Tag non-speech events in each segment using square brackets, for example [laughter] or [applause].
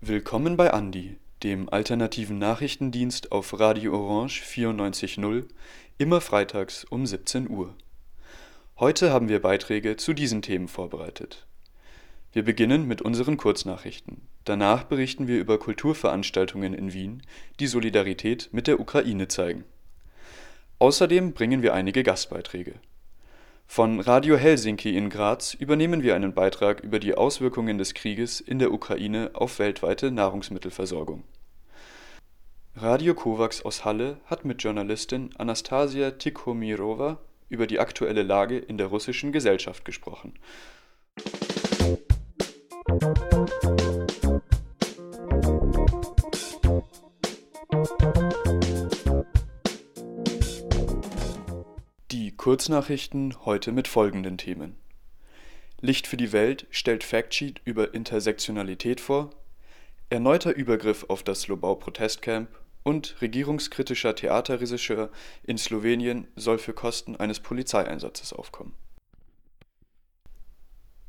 Willkommen bei Andi, dem alternativen Nachrichtendienst auf Radio Orange 94.0, immer freitags um 17 Uhr. Heute haben wir Beiträge zu diesen Themen vorbereitet. Wir beginnen mit unseren Kurznachrichten. Danach berichten wir über Kulturveranstaltungen in Wien, die Solidarität mit der Ukraine zeigen. Außerdem bringen wir einige Gastbeiträge. Von Radio Helsinki in Graz übernehmen wir einen Beitrag über die Auswirkungen des Krieges in der Ukraine auf weltweite Nahrungsmittelversorgung. Radio Kovacs aus Halle hat mit Journalistin Anastasia Tikhomirova über die aktuelle Lage in der russischen Gesellschaft gesprochen. Kurznachrichten heute mit folgenden Themen: Licht für die Welt stellt Factsheet über Intersektionalität vor, erneuter Übergriff auf das Lobau-Protestcamp und regierungskritischer Theaterregisseur in Slowenien soll für Kosten eines Polizeieinsatzes aufkommen.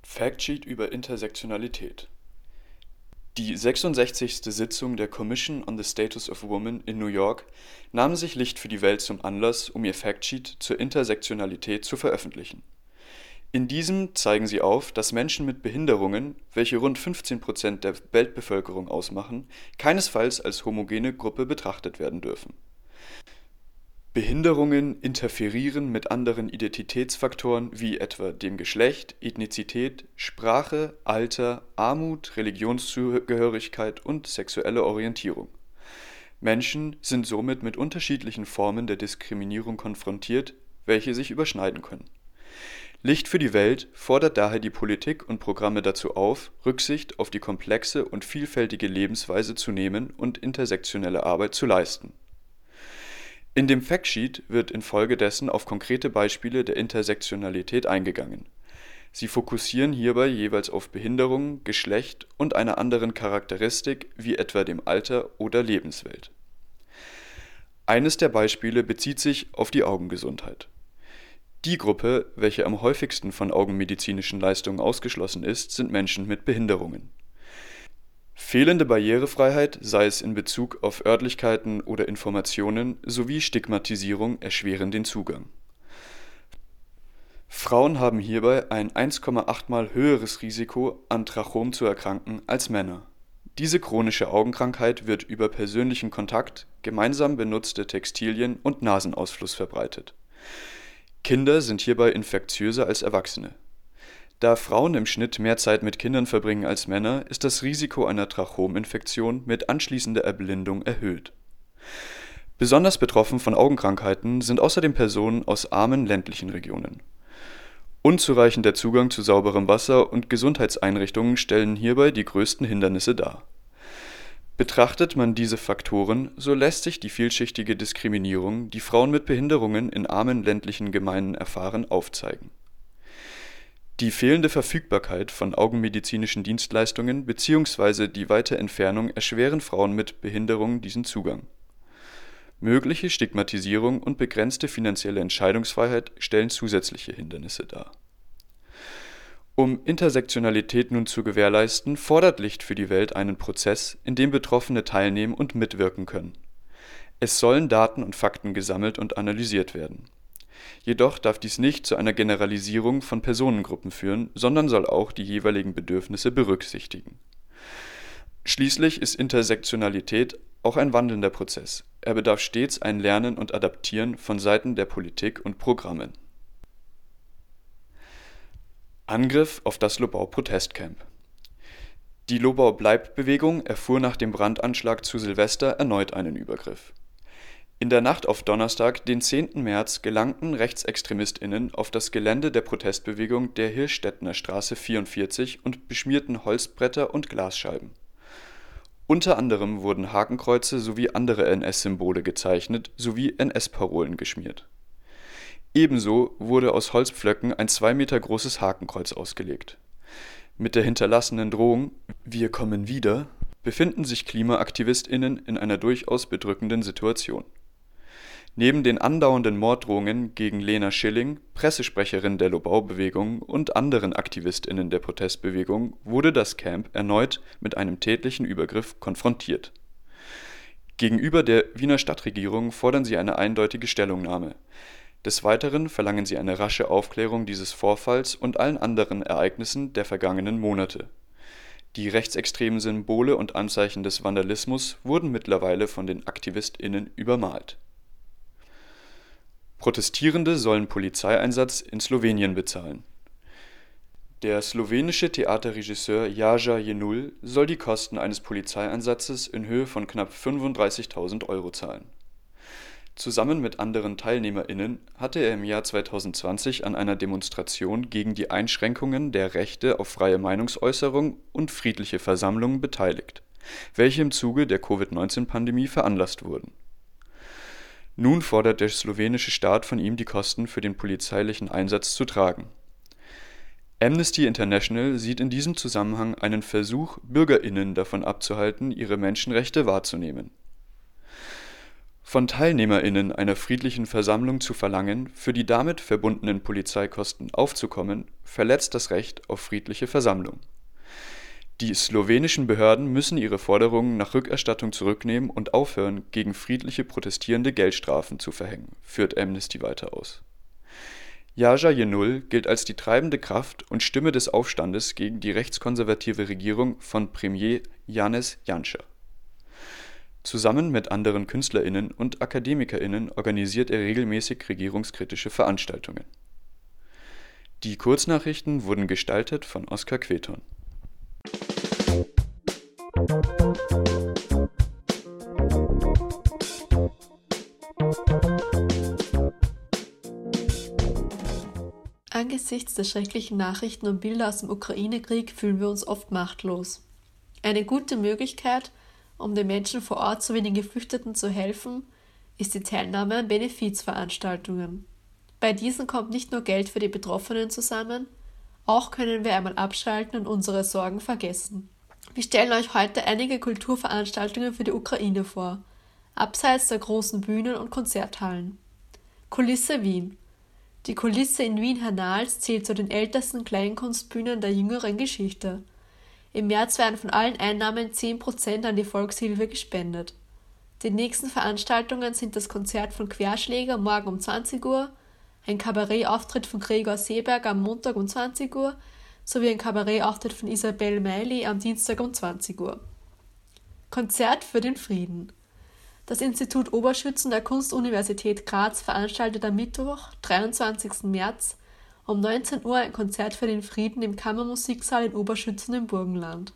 Factsheet über Intersektionalität die 66. Sitzung der Commission on the Status of Women in New York nahm sich Licht für die Welt zum Anlass, um ihr Factsheet zur Intersektionalität zu veröffentlichen. In diesem zeigen sie auf, dass Menschen mit Behinderungen, welche rund 15 Prozent der Weltbevölkerung ausmachen, keinesfalls als homogene Gruppe betrachtet werden dürfen Behinderungen interferieren mit anderen Identitätsfaktoren wie etwa dem Geschlecht, Ethnizität, Sprache, Alter, Armut, Religionszugehörigkeit und sexuelle Orientierung. Menschen sind somit mit unterschiedlichen Formen der Diskriminierung konfrontiert, welche sich überschneiden können. Licht für die Welt fordert daher die Politik und Programme dazu auf, Rücksicht auf die komplexe und vielfältige Lebensweise zu nehmen und intersektionelle Arbeit zu leisten in dem Factsheet wird infolgedessen auf konkrete Beispiele der Intersektionalität eingegangen. Sie fokussieren hierbei jeweils auf Behinderung, Geschlecht und einer anderen Charakteristik wie etwa dem Alter oder Lebenswelt. Eines der Beispiele bezieht sich auf die Augengesundheit. Die Gruppe, welche am häufigsten von augenmedizinischen Leistungen ausgeschlossen ist, sind Menschen mit Behinderungen Fehlende Barrierefreiheit, sei es in Bezug auf Örtlichkeiten oder Informationen, sowie Stigmatisierung erschweren den Zugang. Frauen haben hierbei ein 1,8 mal höheres Risiko, an Trachom zu erkranken als Männer. Diese chronische Augenkrankheit wird über persönlichen Kontakt, gemeinsam benutzte Textilien und Nasenausfluss verbreitet. Kinder sind hierbei infektiöser als Erwachsene da Frauen im Schnitt mehr Zeit mit Kindern verbringen als Männer, ist das Risiko einer Trachominfektion mit anschließender Erblindung erhöht. Besonders betroffen von Augenkrankheiten sind außerdem Personen aus armen ländlichen Regionen. Unzureichender Zugang zu sauberem Wasser und Gesundheitseinrichtungen stellen hierbei die größten Hindernisse dar. Betrachtet man diese Faktoren, so lässt sich die vielschichtige Diskriminierung, die Frauen mit Behinderungen in armen ländlichen Gemeinden erfahren, aufzeigen die fehlende Verfügbarkeit von augenmedizinischen Dienstleistungen bzw. die weite Entfernung erschweren Frauen mit Behinderung diesen Zugang. Mögliche Stigmatisierung und begrenzte finanzielle Entscheidungsfreiheit stellen zusätzliche Hindernisse dar. Um Intersektionalität nun zu gewährleisten, fordert Licht für die Welt einen Prozess, in dem Betroffene teilnehmen und mitwirken können. Es sollen Daten und Fakten gesammelt und analysiert werden Jedoch darf dies nicht zu einer Generalisierung von Personengruppen führen, sondern soll auch die jeweiligen Bedürfnisse berücksichtigen. Schließlich ist Intersektionalität auch ein wandelnder Prozess. Er bedarf stets ein Lernen und Adaptieren von Seiten der Politik und Programmen. Angriff auf das Lobau-Protestcamp Die Lobau-Bleibt-Bewegung erfuhr nach dem Brandanschlag zu Silvester erneut einen Übergriff in der Nacht auf Donnerstag, den 10. März, gelangten RechtsextremistInnen auf das Gelände der Protestbewegung der Hirschstädtner Straße 44 und beschmierten Holzbretter und Glasscheiben. Unter anderem wurden Hakenkreuze sowie andere NS-Symbole gezeichnet sowie NS-Parolen geschmiert. Ebenso wurde aus Holzpflöcken ein zwei Meter großes Hakenkreuz ausgelegt. Mit der hinterlassenen Drohung „ Wir kommen wieder “befinden sich KlimaaktivistInnen in einer durchaus bedrückenden Situation Neben den andauernden Morddrohungen gegen Lena Schilling, Pressesprecherin der Lobau-Bewegung und anderen AktivistInnen der Protestbewegung wurde das Camp erneut mit einem tätlichen Übergriff konfrontiert. Gegenüber der Wiener Stadtregierung fordern sie eine eindeutige Stellungnahme. Des Weiteren verlangen sie eine rasche Aufklärung dieses Vorfalls und allen anderen Ereignissen der vergangenen Monate. Die rechtsextremen Symbole und Anzeichen des Vandalismus wurden mittlerweile von den AktivistInnen übermalt Protestierende sollen Polizeieinsatz in Slowenien bezahlen. Der slowenische Theaterregisseur Jaja Jenul soll die Kosten eines Polizeieinsatzes in Höhe von knapp 35.000 Euro zahlen. Zusammen mit anderen TeilnehmerInnen hatte er im Jahr 2020 an einer Demonstration gegen die Einschränkungen der Rechte auf freie Meinungsäußerung und friedliche Versammlungen beteiligt, welche im Zuge der Covid-19-Pandemie veranlasst wurden nun fordert der slowenische Staat von ihm die Kosten für den polizeilichen Einsatz zu tragen. Amnesty International sieht in diesem Zusammenhang einen Versuch, Bürgerinnen davon abzuhalten, ihre Menschenrechte wahrzunehmen. Von Teilnehmerinnen einer friedlichen Versammlung zu verlangen, für die damit verbundenen Polizeikosten aufzukommen, verletzt das Recht auf friedliche Versammlung die slowenischen Behörden müssen ihre Forderungen nach Rückerstattung zurücknehmen und aufhören, gegen friedliche Protestierende Geldstrafen zu verhängen, führt Amnesty weiter aus. Jaja Jenul gilt als die treibende Kraft und Stimme des Aufstandes gegen die rechtskonservative Regierung von Premier Janez Janša. Zusammen mit anderen KünstlerInnen und AkademikerInnen organisiert er regelmäßig regierungskritische Veranstaltungen. Die Kurznachrichten wurden gestaltet von Oskar Queton Angesichts der schrecklichen Nachrichten und Bilder aus dem Ukraine-Krieg fühlen wir uns oft machtlos. Eine gute Möglichkeit, um den Menschen vor Ort sowie den Geflüchteten zu helfen, ist die Teilnahme an Benefizveranstaltungen. Bei diesen kommt nicht nur Geld für die Betroffenen zusammen, auch können wir einmal abschalten und unsere Sorgen vergessen. Wir stellen euch heute einige Kulturveranstaltungen für die Ukraine vor, abseits der großen Bühnen und Konzerthallen. Kulisse Wien. Die Kulisse in Wien-Hernals zählt zu den ältesten Kleinkunstbühnen der jüngeren Geschichte. Im März werden von allen Einnahmen 10% an die Volkshilfe gespendet. Die nächsten Veranstaltungen sind das Konzert von Querschläger morgen um 20 Uhr, ein Kabarettauftritt von Gregor Seeberg am Montag um 20 Uhr sowie ein Kabarettauftritt von Isabel Meili am Dienstag um 20 Uhr. Konzert für den Frieden. Das Institut Oberschützen der Kunstuniversität Graz veranstaltet am Mittwoch, 23. März, um 19 Uhr ein Konzert für den Frieden im Kammermusiksaal in Oberschützen im Burgenland.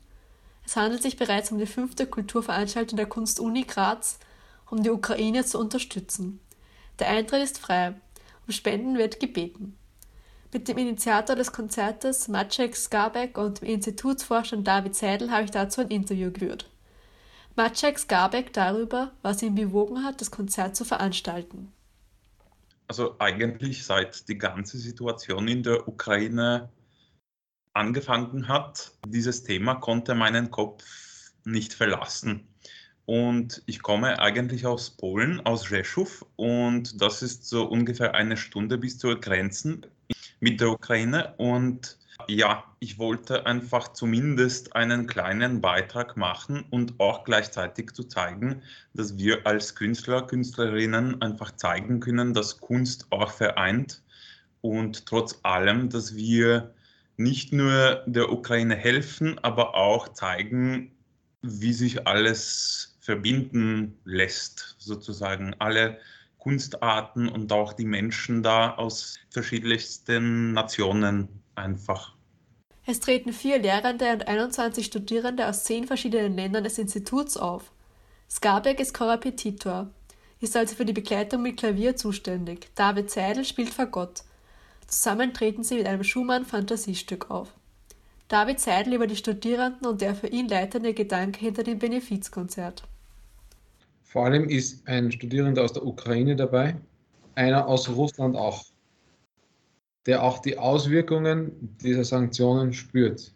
Es handelt sich bereits um die fünfte Kulturveranstaltung der Kunstuni Graz, um die Ukraine zu unterstützen. Der Eintritt ist frei. Um Spenden wird gebeten. Mit dem Initiator des Konzertes, Maciek Skarbek, und dem Institutsvorstand David Seidel habe ich dazu ein Interview geführt. Maciek Skarbek darüber, was ihn bewogen hat, das Konzert zu veranstalten. Also eigentlich seit die ganze Situation in der Ukraine angefangen hat, dieses Thema konnte meinen Kopf nicht verlassen. Und ich komme eigentlich aus Polen, aus Rzeszów und das ist so ungefähr eine Stunde bis zur Grenze mit der Ukraine. Und ja, ich wollte einfach zumindest einen kleinen Beitrag machen und auch gleichzeitig zu zeigen, dass wir als Künstler, Künstlerinnen einfach zeigen können, dass Kunst auch vereint und trotz allem, dass wir nicht nur der Ukraine helfen, aber auch zeigen, wie sich alles verbinden lässt, sozusagen alle Kunstarten und auch die Menschen da aus verschiedensten Nationen einfach. Es treten vier Lehrende und 21 Studierende aus zehn verschiedenen Ländern des Instituts auf. Skarberg ist Korrepetitor, ist also für die Begleitung mit Klavier zuständig. David Seidel spielt Fagott. Zusammen treten sie mit einem Schumann-Fantasiestück auf. David Seidel über die Studierenden und der für ihn leitende Gedanke hinter dem Benefizkonzert. Vor allem ist ein Studierender aus der Ukraine dabei, einer aus Russland auch, der auch die Auswirkungen dieser Sanktionen spürt.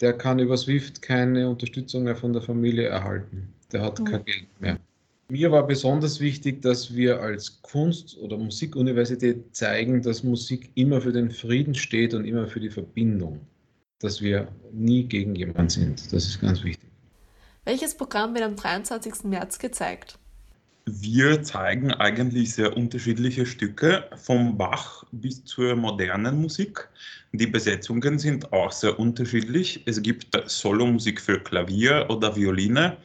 Der kann über SWIFT keine Unterstützung mehr von der Familie erhalten. Der hat mhm. kein Geld mehr. Mir war besonders wichtig, dass wir als Kunst- oder Musikuniversität zeigen, dass Musik immer für den Frieden steht und immer für die Verbindung. Dass wir nie gegen jemanden sind. Das ist ganz wichtig. Welches Programm wird am 23. März gezeigt? Wir zeigen eigentlich sehr unterschiedliche Stücke, vom Bach bis zur modernen Musik. Die Besetzungen sind auch sehr unterschiedlich. Es gibt Solomusik für Klavier oder Violine.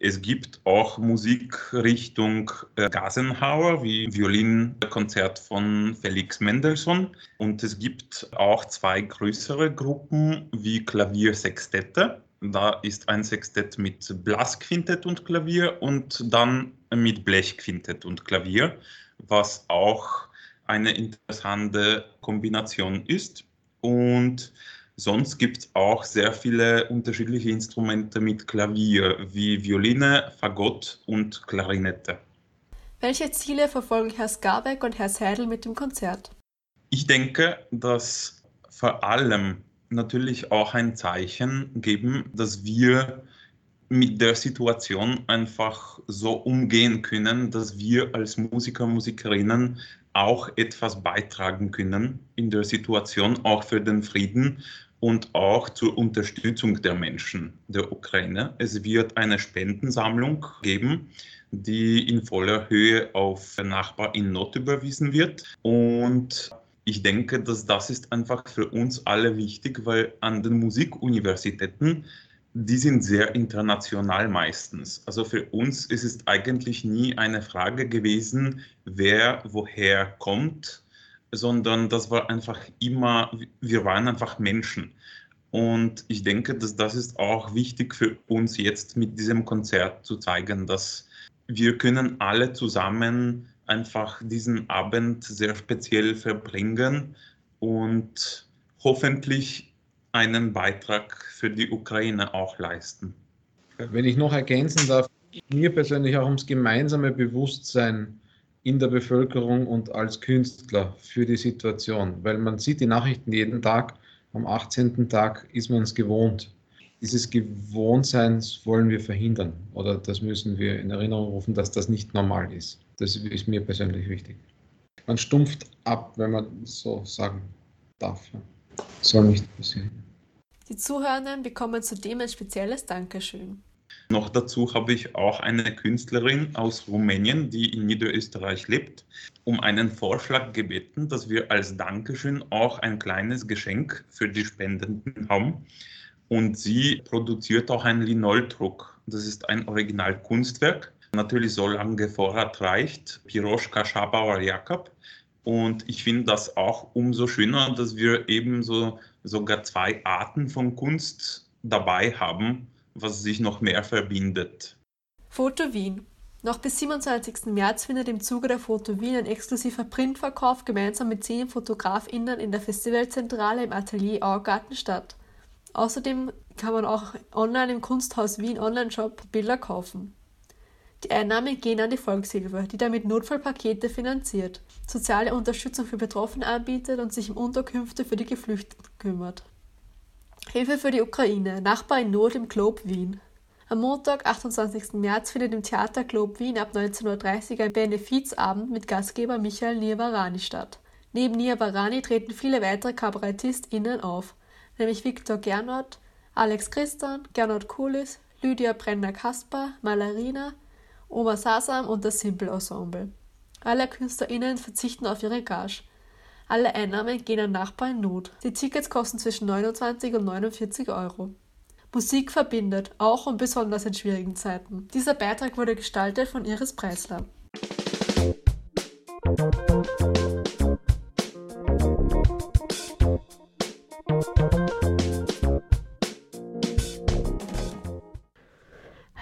Es gibt auch Musik Richtung äh, Gasenhauer, wie Violinkonzert von Felix Mendelssohn. Und es gibt auch zwei größere Gruppen wie Klaviersextette. Da ist ein Sextett mit Blasquintett und Klavier und dann mit Blechquintett und Klavier, was auch eine interessante Kombination ist. Und sonst gibt es auch sehr viele unterschiedliche Instrumente mit Klavier, wie Violine, Fagott und Klarinette. Welche Ziele verfolgen Herr Skarbeck und Herr Seidel mit dem Konzert? Ich denke, dass vor allem natürlich auch ein Zeichen geben, dass wir mit der Situation einfach so umgehen können, dass wir als Musiker, Musikerinnen auch etwas beitragen können in der Situation, auch für den Frieden und auch zur Unterstützung der Menschen der Ukraine. Es wird eine Spendensammlung geben, die in voller Höhe auf Nachbar in Not überwiesen wird. Und ich denke, dass das ist einfach für uns alle wichtig, weil an den Musikuniversitäten, die sind sehr international meistens. Also für uns ist es eigentlich nie eine Frage gewesen, wer woher kommt, sondern das war einfach immer, wir waren einfach Menschen. Und ich denke, dass das ist auch wichtig für uns jetzt mit diesem Konzert zu zeigen, dass wir können alle zusammen einfach diesen Abend sehr speziell verbringen und hoffentlich einen Beitrag für die Ukraine auch leisten. Wenn ich noch ergänzen darf, mir persönlich auch ums gemeinsame Bewusstsein in der Bevölkerung und als Künstler für die Situation, weil man sieht die Nachrichten jeden Tag, am 18. Tag ist man es gewohnt. Dieses Gewohntseins wollen wir verhindern oder das müssen wir in Erinnerung rufen, dass das nicht normal ist. Das ist mir persönlich wichtig. Man stumpft ab, wenn man so sagen darf. Soll nicht passieren. Die Zuhörenden bekommen zudem ein spezielles Dankeschön. Noch dazu habe ich auch eine Künstlerin aus Rumänien, die in Niederösterreich lebt, um einen Vorschlag gebeten, dass wir als Dankeschön auch ein kleines Geschenk für die Spendenden haben. Und sie produziert auch einen Linoldruck. Das ist ein Originalkunstwerk natürlich so lange Vorrat reicht. Piroschka Schabauer Jakob. Und ich finde das auch umso schöner, dass wir eben so sogar zwei Arten von Kunst dabei haben, was sich noch mehr verbindet. Foto Wien. Noch bis 27. März findet im Zuge der Foto Wien ein exklusiver Printverkauf gemeinsam mit zehn FotografInnen in der Festivalzentrale im Atelier Augarten statt. Außerdem kann man auch online im Kunsthaus Wien Online-Shop Bilder kaufen. Die Einnahmen gehen an die Volkshilfe, die damit Notfallpakete finanziert, soziale Unterstützung für Betroffene anbietet und sich um Unterkünfte für die Geflüchteten kümmert. Hilfe für die Ukraine, Nachbar in Not im Globe Wien. Am Montag, 28. März, findet im Theater Globe Wien ab 19.30 Uhr ein Benefizabend mit Gastgeber Michael Niavarani statt. Neben Niavarani treten viele weitere KabarettistInnen auf, nämlich Viktor Gernot, Alex Christian, Gernot Kulis, Lydia Brenner-Kasper, Malarina, Oma Sasam und das Simple Ensemble. Alle KünstlerInnen verzichten auf ihre Gage. Alle Einnahmen gehen an Nachbarn in Not. Die Tickets kosten zwischen 29 und 49 Euro. Musik verbindet, auch und besonders in schwierigen Zeiten. Dieser Beitrag wurde gestaltet von Iris Preisler.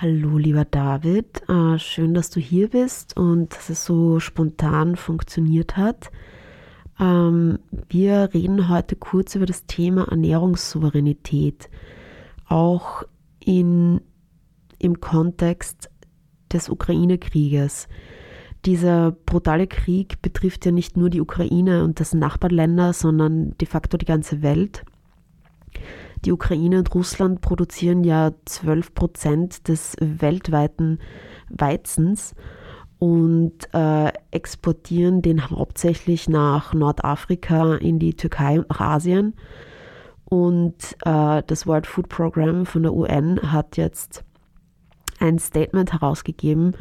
Hallo, lieber David. Äh, schön, dass du hier bist und dass es so spontan funktioniert hat. Ähm, wir reden heute kurz über das Thema Ernährungssouveränität, auch in, im Kontext des Ukraine-Krieges. Dieser brutale Krieg betrifft ja nicht nur die Ukraine und das Nachbarländer, sondern de facto die ganze Welt. Die Ukraine und Russland produzieren ja 12 Prozent des weltweiten Weizens und äh, exportieren den hauptsächlich nach Nordafrika, in die Türkei und nach Asien. Und äh, das World Food Program von der UN hat jetzt ein Statement herausgegeben,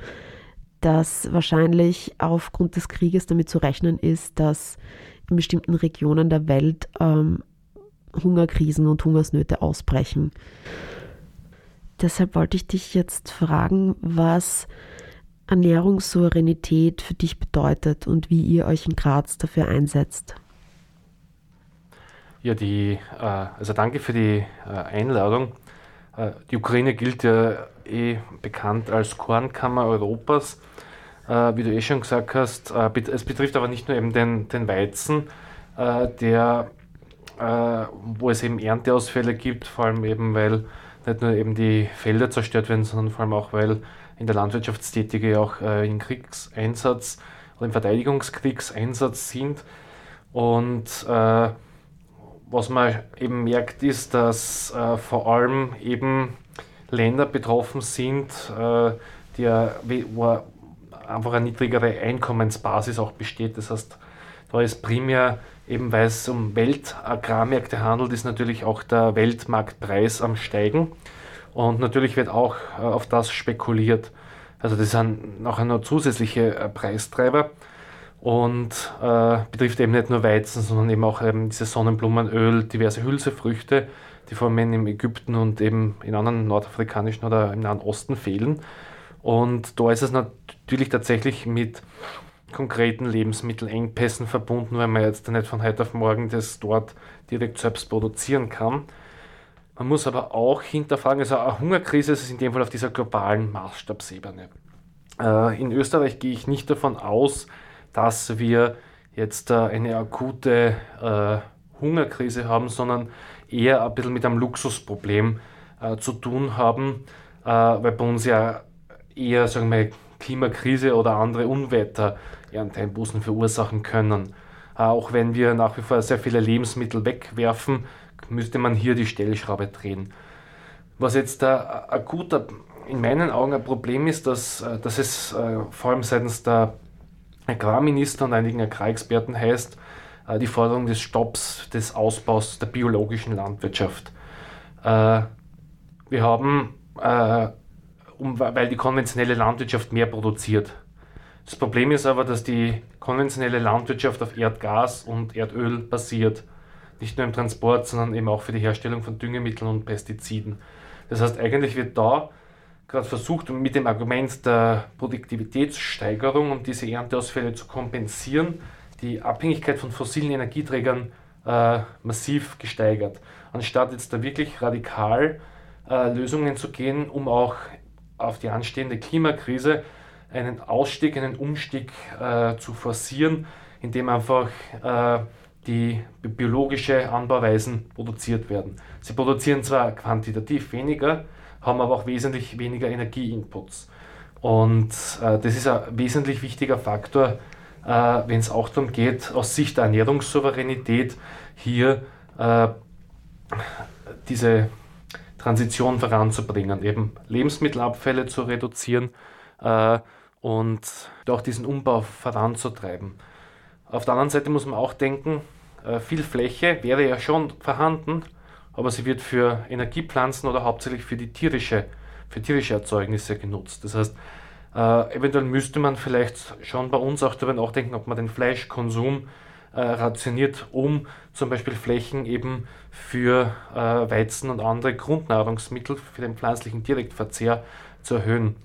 dass wahrscheinlich aufgrund des Krieges damit zu rechnen ist, dass in bestimmten Regionen der Welt ähm, Hungerkrisen und Hungersnöte ausbrechen. Deshalb wollte ich dich jetzt fragen, was Ernährungssouveränität für dich bedeutet und wie ihr euch in Graz dafür einsetzt. Ja, die, äh, also danke für die äh, Einladung. Äh, die Ukraine gilt ja eh bekannt als Kornkammer Europas. Wie du eh schon gesagt hast, es betrifft aber nicht nur eben den, den Weizen, der, wo es eben Ernteausfälle gibt, vor allem eben, weil nicht nur eben die Felder zerstört werden, sondern vor allem auch, weil in der Landwirtschaftstätige auch im Kriegseinsatz oder im Verteidigungskriegseinsatz sind. Und äh, was man eben merkt, ist, dass äh, vor allem eben Länder betroffen sind, äh, die, wo einfach eine niedrigere Einkommensbasis auch besteht. Das heißt, da ist primär, eben weil es um Weltagrarmärkte handelt, ist natürlich auch der Weltmarktpreis am Steigen. Und natürlich wird auch äh, auf das spekuliert. Also das sind noch zusätzliche äh, Preistreiber und äh, betrifft eben nicht nur Weizen, sondern eben auch eben diese Sonnenblumenöl, diverse Hülsefrüchte, die vor allem in Ägypten und eben in anderen nordafrikanischen oder im Nahen Osten fehlen. Und da ist es natürlich tatsächlich mit konkreten Lebensmittelengpässen verbunden, weil man jetzt nicht von heute auf morgen das dort direkt selbst produzieren kann. Man muss aber auch hinterfragen, also eine Hungerkrise ist in dem Fall auf dieser globalen Maßstabsebene. Äh, in Österreich gehe ich nicht davon aus, dass wir jetzt äh, eine akute äh, Hungerkrise haben, sondern eher ein bisschen mit einem Luxusproblem zu tun haben, weil bei uns ja eher sagen wir, Klimakrise oder andere Unwetter Ernteeinbußen verursachen können. Äh, auch wenn wir nach wie vor sehr viele Lebensmittel wegwerfen, müsste man hier die Stellschraube drehen. Was jetzt ein akuter, in meinen Augen ein Problem ist, dass, äh, dass es vor allem seitens der Agrarminister und einigen Agrarexperten heißt, äh, die Forderung des Stopps des Ausbaus der biologischen Landwirtschaft. Äh, wir haben, äh, weil die konventionelle Landwirtschaft mehr produziert. Das Problem ist aber, dass die konventionelle Landwirtschaft auf Erdgas und Erdöl basiert. Nicht nur im Transport, sondern eben auch für die Herstellung von Düngemitteln und Pestiziden. Das heißt, eigentlich wird da gerade versucht, mit dem Argument der Produktivitätssteigerung und diese Ernteausfälle zu kompensieren, die Abhängigkeit von fossilen Energieträgern äh, massiv gesteigert. Anstatt jetzt da wirklich radikal äh, Lösungen zu gehen, um auch auf die anstehende Klimakrise einen Ausstieg, einen Umstieg äh, zu forcieren, indem einfach äh, die biologische Anbauweisen produziert werden. Sie produzieren zwar quantitativ weniger, haben aber auch wesentlich weniger Energieinputs. Und äh, das ist ein wesentlich wichtiger Faktor, äh, wenn es auch darum geht, aus Sicht der Ernährungssouveränität hier äh, diese Transition voranzubringen, eben Lebensmittelabfälle zu reduzieren äh, und auch diesen Umbau voranzutreiben. Auf der anderen Seite muss man auch denken, äh, viel Fläche wäre ja schon vorhanden, aber sie wird für Energiepflanzen oder hauptsächlich für die tierische, für tierische Erzeugnisse genutzt. Das heißt, äh, eventuell müsste man vielleicht schon bei uns auch darüber nachdenken, ob man den Fleischkonsum äh, rationiert, um zum Beispiel Flächen eben für äh, Weizen und andere Grundnahrungsmittel für den pflanzlichen Direktverzehr zu erhöhen.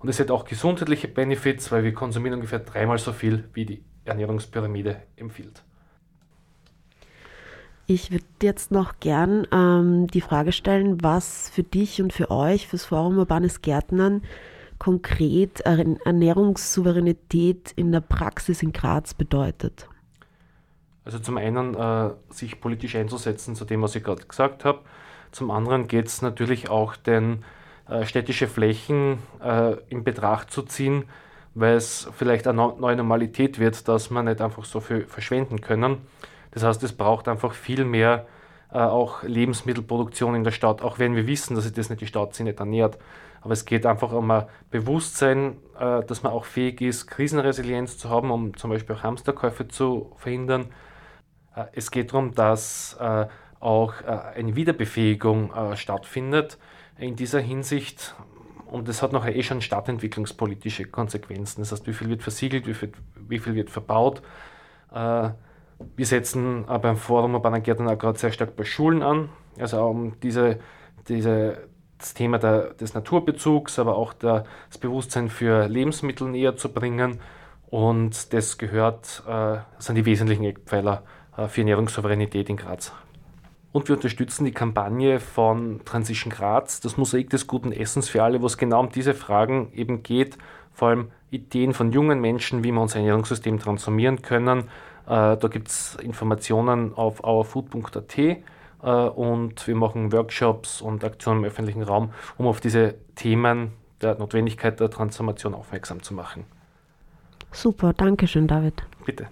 Und es hat auch gesundheitliche Benefits, weil wir konsumieren ungefähr dreimal so viel, wie die Ernährungspyramide empfiehlt. Ich würde jetzt noch gern ähm, die Frage stellen, was für dich und für euch, fürs Forum Urbanes Gärtnern, konkret Ernährungssouveränität in der Praxis in Graz bedeutet. Also zum einen äh, sich politisch einzusetzen zu dem, was ich gerade gesagt habe. Zum anderen geht es natürlich auch, den städtische Flächen äh, in Betracht zu ziehen, weil es vielleicht eine neue Normalität wird, dass man nicht einfach so viel verschwenden können. Das heißt, es braucht einfach viel mehr äh, auch Lebensmittelproduktion in der Stadt, auch wenn wir wissen, dass sich das nicht die Stadt sich nicht ernährt. Aber es geht einfach um ein Bewusstsein, äh, dass man auch fähig ist, Krisenresilienz zu haben, um zum Beispiel auch Hamsterkäufe zu verhindern. Äh, es geht darum, dass äh, auch äh, eine Wiederbefähigung äh, stattfindet. In dieser Hinsicht und das hat nachher eh schon stadtentwicklungspolitische Konsequenzen. Das heißt, wie viel wird versiegelt, wie viel, wie viel wird verbaut. Äh, wir setzen äh, beim Forum Urbaner Gärtner auch gerade sehr stark bei Schulen an, also um diese, diese, das Thema der, des Naturbezugs, aber auch der, das Bewusstsein für Lebensmittel näher zu bringen. Und das gehört, äh, sind die wesentlichen Eckpfeiler äh, für Ernährungssouveränität in Graz. Und wir unterstützen die Kampagne von Transition Graz, das Mosaik des guten Essens für alle, wo es genau um diese Fragen eben geht, vor allem Ideen von jungen Menschen, wie wir unser Ernährungssystem transformieren können. Äh, da gibt es Informationen auf ourfood.at äh, und wir machen Workshops und Aktionen im öffentlichen Raum, um auf diese Themen der Notwendigkeit der Transformation aufmerksam zu machen. Super, danke schön, David. Bitte.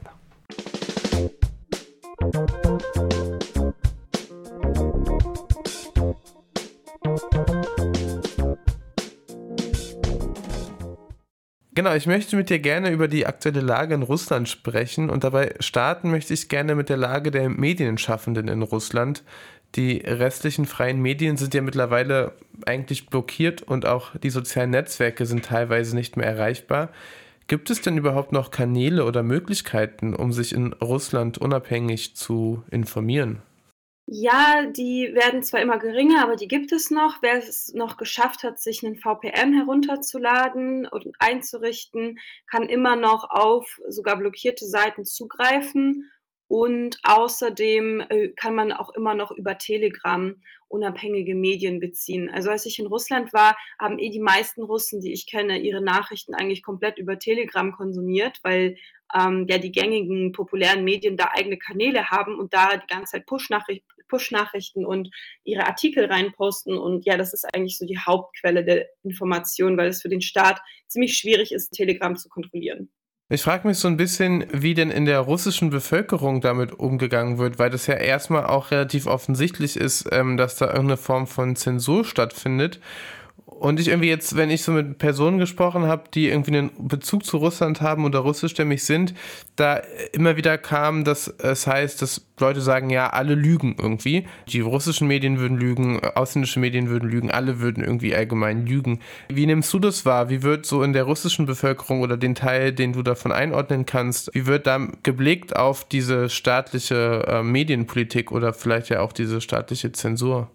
Genau, ich möchte mit dir gerne über die aktuelle Lage in Russland sprechen und dabei starten möchte ich gerne mit der Lage der Medienschaffenden in Russland. Die restlichen freien Medien sind ja mittlerweile eigentlich blockiert und auch die sozialen Netzwerke sind teilweise nicht mehr erreichbar. Gibt es denn überhaupt noch Kanäle oder Möglichkeiten, um sich in Russland unabhängig zu informieren? Ja, die werden zwar immer geringer, aber die gibt es noch. Wer es noch geschafft hat, sich einen VPN herunterzuladen und einzurichten, kann immer noch auf sogar blockierte Seiten zugreifen. Und außerdem äh, kann man auch immer noch über Telegram unabhängige Medien beziehen. Also als ich in Russland war, haben eh die meisten Russen, die ich kenne, ihre Nachrichten eigentlich komplett über Telegram konsumiert, weil ähm, ja die gängigen populären Medien da eigene Kanäle haben und da die ganze Zeit Push-Nachrichten Push-Nachrichten und ihre Artikel reinposten. Und ja, das ist eigentlich so die Hauptquelle der Information, weil es für den Staat ziemlich schwierig ist, Telegram zu kontrollieren. Ich frage mich so ein bisschen, wie denn in der russischen Bevölkerung damit umgegangen wird, weil das ja erstmal auch relativ offensichtlich ist, ähm, dass da irgendeine Form von Zensur stattfindet. Und ich irgendwie jetzt, wenn ich so mit Personen gesprochen habe, die irgendwie einen Bezug zu Russland haben oder russischstämmig sind, da immer wieder kam, dass es heißt, dass Leute sagen, ja, alle lügen irgendwie. Die russischen Medien würden lügen, ausländische Medien würden lügen, alle würden irgendwie allgemein lügen. Wie nimmst du das wahr? Wie wird so in der russischen Bevölkerung oder den Teil, den du davon einordnen kannst, wie wird da geblickt auf diese staatliche äh, Medienpolitik oder vielleicht ja auch diese staatliche Zensur?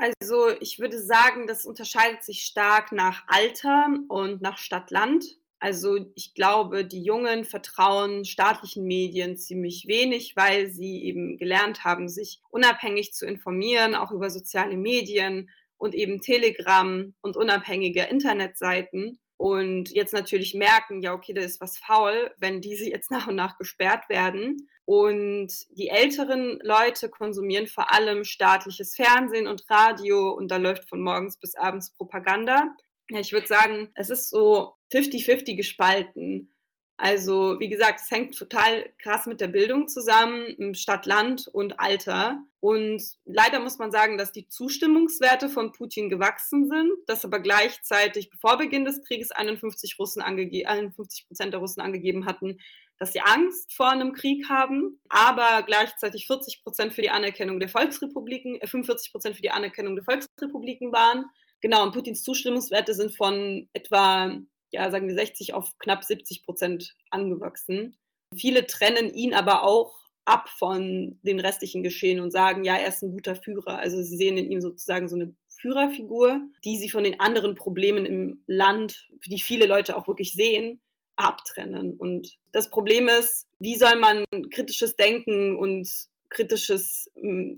Also ich würde sagen, das unterscheidet sich stark nach Alter und nach Stadt-Land. Also ich glaube, die Jungen vertrauen staatlichen Medien ziemlich wenig, weil sie eben gelernt haben, sich unabhängig zu informieren, auch über soziale Medien und eben Telegram und unabhängige Internetseiten. Und jetzt natürlich merken, ja, okay, da ist was faul, wenn diese jetzt nach und nach gesperrt werden. Und die älteren Leute konsumieren vor allem staatliches Fernsehen und Radio und da läuft von morgens bis abends Propaganda. Ja, ich würde sagen, es ist so 50-50 gespalten. Also, wie gesagt, es hängt total krass mit der Bildung zusammen, Stadt, Land und Alter. Und leider muss man sagen, dass die Zustimmungswerte von Putin gewachsen sind, dass aber gleichzeitig bevor Beginn des Krieges 51 Russen 51 Prozent der Russen angegeben hatten, dass sie Angst vor einem Krieg haben, aber gleichzeitig 40 Prozent für die Anerkennung der Volksrepubliken, äh, 45 Prozent für die Anerkennung der Volksrepubliken waren. Genau, und Putins Zustimmungswerte sind von etwa, ja, sagen wir 60 auf knapp 70 Prozent angewachsen. Viele trennen ihn aber auch ab von den restlichen Geschehen und sagen, ja, er ist ein guter Führer. Also sie sehen in ihm sozusagen so eine Führerfigur, die sie von den anderen Problemen im Land, die viele Leute auch wirklich sehen, abtrennen. Und das Problem ist, wie soll man kritisches Denken und kritisches,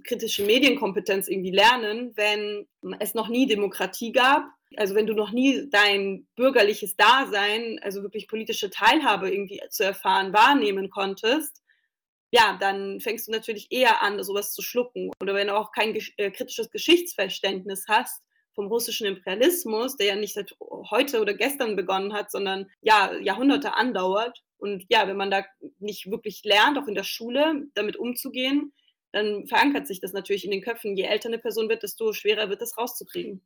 kritische Medienkompetenz irgendwie lernen, wenn es noch nie Demokratie gab. Also wenn du noch nie dein bürgerliches Dasein, also wirklich politische Teilhabe irgendwie zu erfahren, wahrnehmen konntest, ja, dann fängst du natürlich eher an, sowas zu schlucken. Oder wenn du auch kein äh, kritisches Geschichtsverständnis hast, vom russischen Imperialismus, der ja nicht seit heute oder gestern begonnen hat, sondern ja, Jahrhunderte andauert. Und ja, wenn man da nicht wirklich lernt, auch in der Schule, damit umzugehen, dann verankert sich das natürlich in den Köpfen. Je älter eine Person wird, desto schwerer wird es rauszukriegen.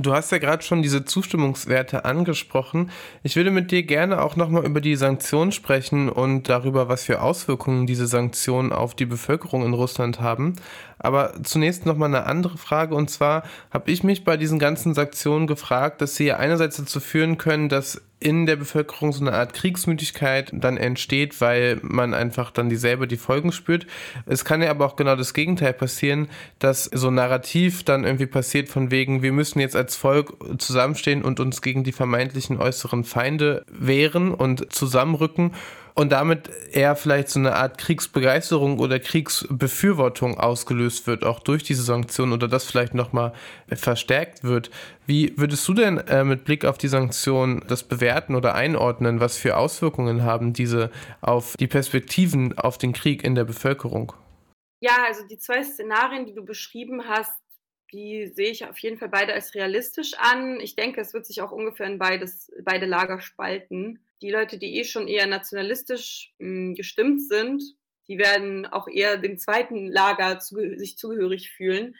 Du hast ja gerade schon diese Zustimmungswerte angesprochen. Ich würde mit dir gerne auch nochmal über die Sanktionen sprechen und darüber, was für Auswirkungen diese Sanktionen auf die Bevölkerung in Russland haben. Aber zunächst nochmal eine andere Frage. Und zwar habe ich mich bei diesen ganzen Sanktionen gefragt, dass sie ja einerseits dazu führen können, dass in der Bevölkerung so eine Art Kriegsmüdigkeit dann entsteht, weil man einfach dann dieselbe die Folgen spürt. Es kann ja aber auch genau das Gegenteil passieren, dass so ein Narrativ dann irgendwie passiert von wegen, wir müssen jetzt als Volk zusammenstehen und uns gegen die vermeintlichen äußeren Feinde wehren und zusammenrücken und damit eher vielleicht so eine Art Kriegsbegeisterung oder Kriegsbefürwortung ausgelöst wird, auch durch diese Sanktionen oder das vielleicht nochmal verstärkt wird. Wie würdest du denn äh, mit Blick auf die Sanktionen das bewerten oder einordnen? Was für Auswirkungen haben diese auf die Perspektiven auf den Krieg in der Bevölkerung? Ja, also die zwei Szenarien, die du beschrieben hast, die sehe ich auf jeden Fall beide als realistisch an. Ich denke, es wird sich auch ungefähr in beides, beide Lager spalten die Leute, die eh schon eher nationalistisch mh, hm, gestimmt sind, die werden auch eher dem zweiten Lager zu, sich zugehörig fühlen.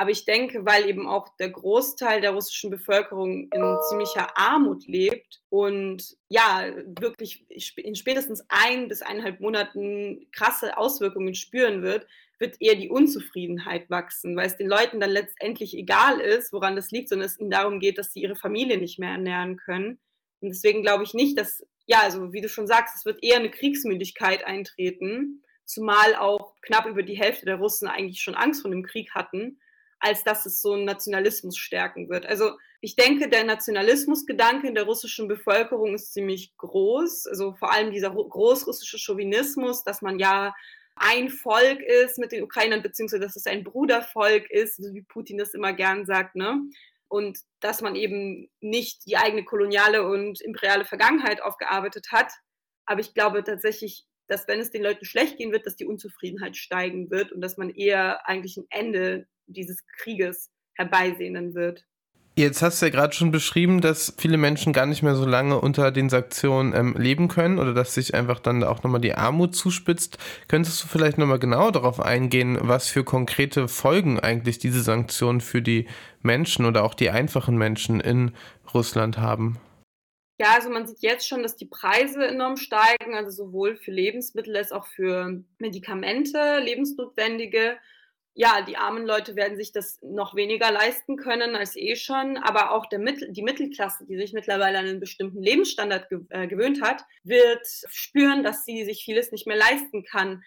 Aber ich denke, weil eben auch der Großteil der russischen Bevölkerung in ziemlicher Armut lebt und ja, wirklich in spätestens ein bis eineinhalb Monaten krasse Auswirkungen spüren wird, wird eher die Unzufriedenheit wachsen, weil es den Leuten dann letztendlich egal ist, woran das liegt, sondern es ihnen darum geht, dass sie ihre Familie nicht mehr ernähren können. Und deswegen glaube ich nicht, dass, ja, also wie du schon sagst, es wird eher eine Kriegsmüdigkeit eintreten, zumal auch knapp über die Hälfte der Russen eigentlich schon Angst vor dem Krieg hatten, als dass es so einen Nationalismus stärken wird. Also ich denke, der Nationalismusgedanke in der russischen Bevölkerung ist ziemlich groß. Also vor allem dieser großrussische Chauvinismus, dass man ja ein Volk ist mit den Ukrainern, beziehungsweise dass es ein Brudervolk ist, wie Putin das immer gern sagt, ne? Und dass man eben nicht die eigene koloniale und imperiale Vergangenheit aufgearbeitet hat. Aber ich glaube tatsächlich, dass wenn es den Leuten schlecht gehen wird, dass die Unzufriedenheit steigen wird und dass man eher eigentlich ein Ende dieses Krieges herbeisehnen wird. Jetzt hast du ja gerade schon beschrieben, dass viele Menschen gar nicht mehr so lange unter den Sanktionen ähm, leben können oder dass sich einfach dann auch nochmal die Armut zuspitzt. Könntest du vielleicht nochmal genau darauf eingehen, was für konkrete Folgen eigentlich diese Sanktionen für die Menschen oder auch die einfachen Menschen in Russland haben? Ja, also man sieht jetzt schon, dass die Preise enorm steigen, also sowohl für Lebensmittel als auch für Medikamente, lebensnotwendige ja, die armen Leute werden sich das noch weniger leisten können als eh schon, aber auch Mittel, die Mittelklasse, die sich mittlerweile an einen bestimmten Lebensstandard ge äh, gewöhnt hat, wird spüren, dass sie sich vieles nicht mehr leisten kann.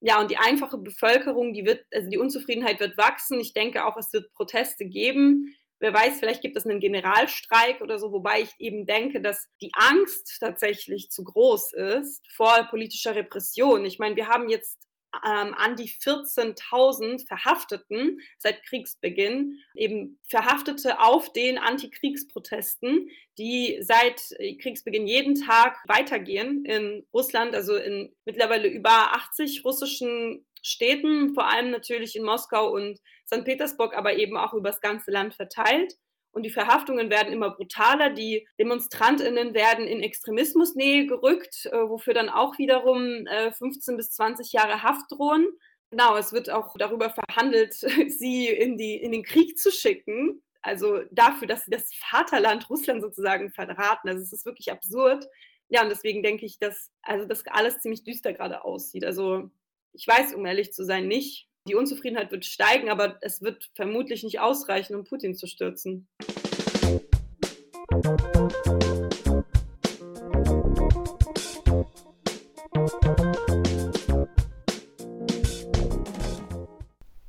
Ja, und die einfache Bevölkerung, die wird, also die Unzufriedenheit wird wachsen. Ich denke auch, es wird Proteste geben. Wer weiß, vielleicht gibt es einen Generalstreik oder so, wobei ich eben denke, dass die Angst tatsächlich zu groß ist vor politischer Repression. Ich meine, wir haben jetzt ähm, an die 14.000 Verhafteten seit Kriegsbeginn, eben Verhaftete auf den Antikriegsprotesten, die seit äh, Kriegsbeginn jeden Tag weitergehen in Russland, also in mittlerweile über 80 russischen Städten, vor allem natürlich in Moskau und St. Petersburg, aber eben auch über das ganze Land verteilt und die Verhaftungen werden immer brutaler. Die Demonstrantinnen werden in Extremismusnähe gerückt, äh, wofür dann auch wiederum äh, 15 bis 20 Jahre Haft drohen. Genau, es wird auch darüber verhandelt, [laughs] sie in, die, in den Krieg zu schicken. Also dafür, dass sie das Vaterland Russland sozusagen verraten. Also es ist wirklich absurd. Ja, und deswegen denke ich, dass also das alles ziemlich düster gerade aussieht. Also ich weiß, um ehrlich zu sein, nicht, die Unzufriedenheit wird steigen, aber es wird vermutlich nicht ausreichen, um Putin zu stürzen.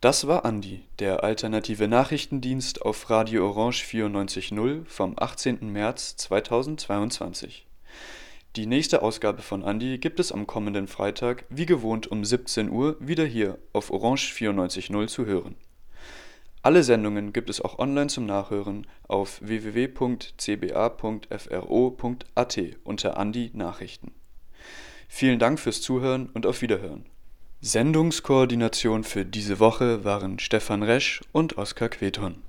Das war Andi, der alternative Nachrichtendienst auf Radio Orange 94.0 vom 18. März 2022. Die nächste Ausgabe von Andi gibt es am kommenden Freitag wie gewohnt um 17 Uhr wieder hier auf Orange 94.0 zu hören. Alle Sendungen gibt es auch online zum Nachhören auf www.cba.fro.at unter Andi Nachrichten. Vielen Dank fürs Zuhören und auf Wiederhören. Sendungskoordination für diese Woche waren Stefan Resch und Oskar Queton.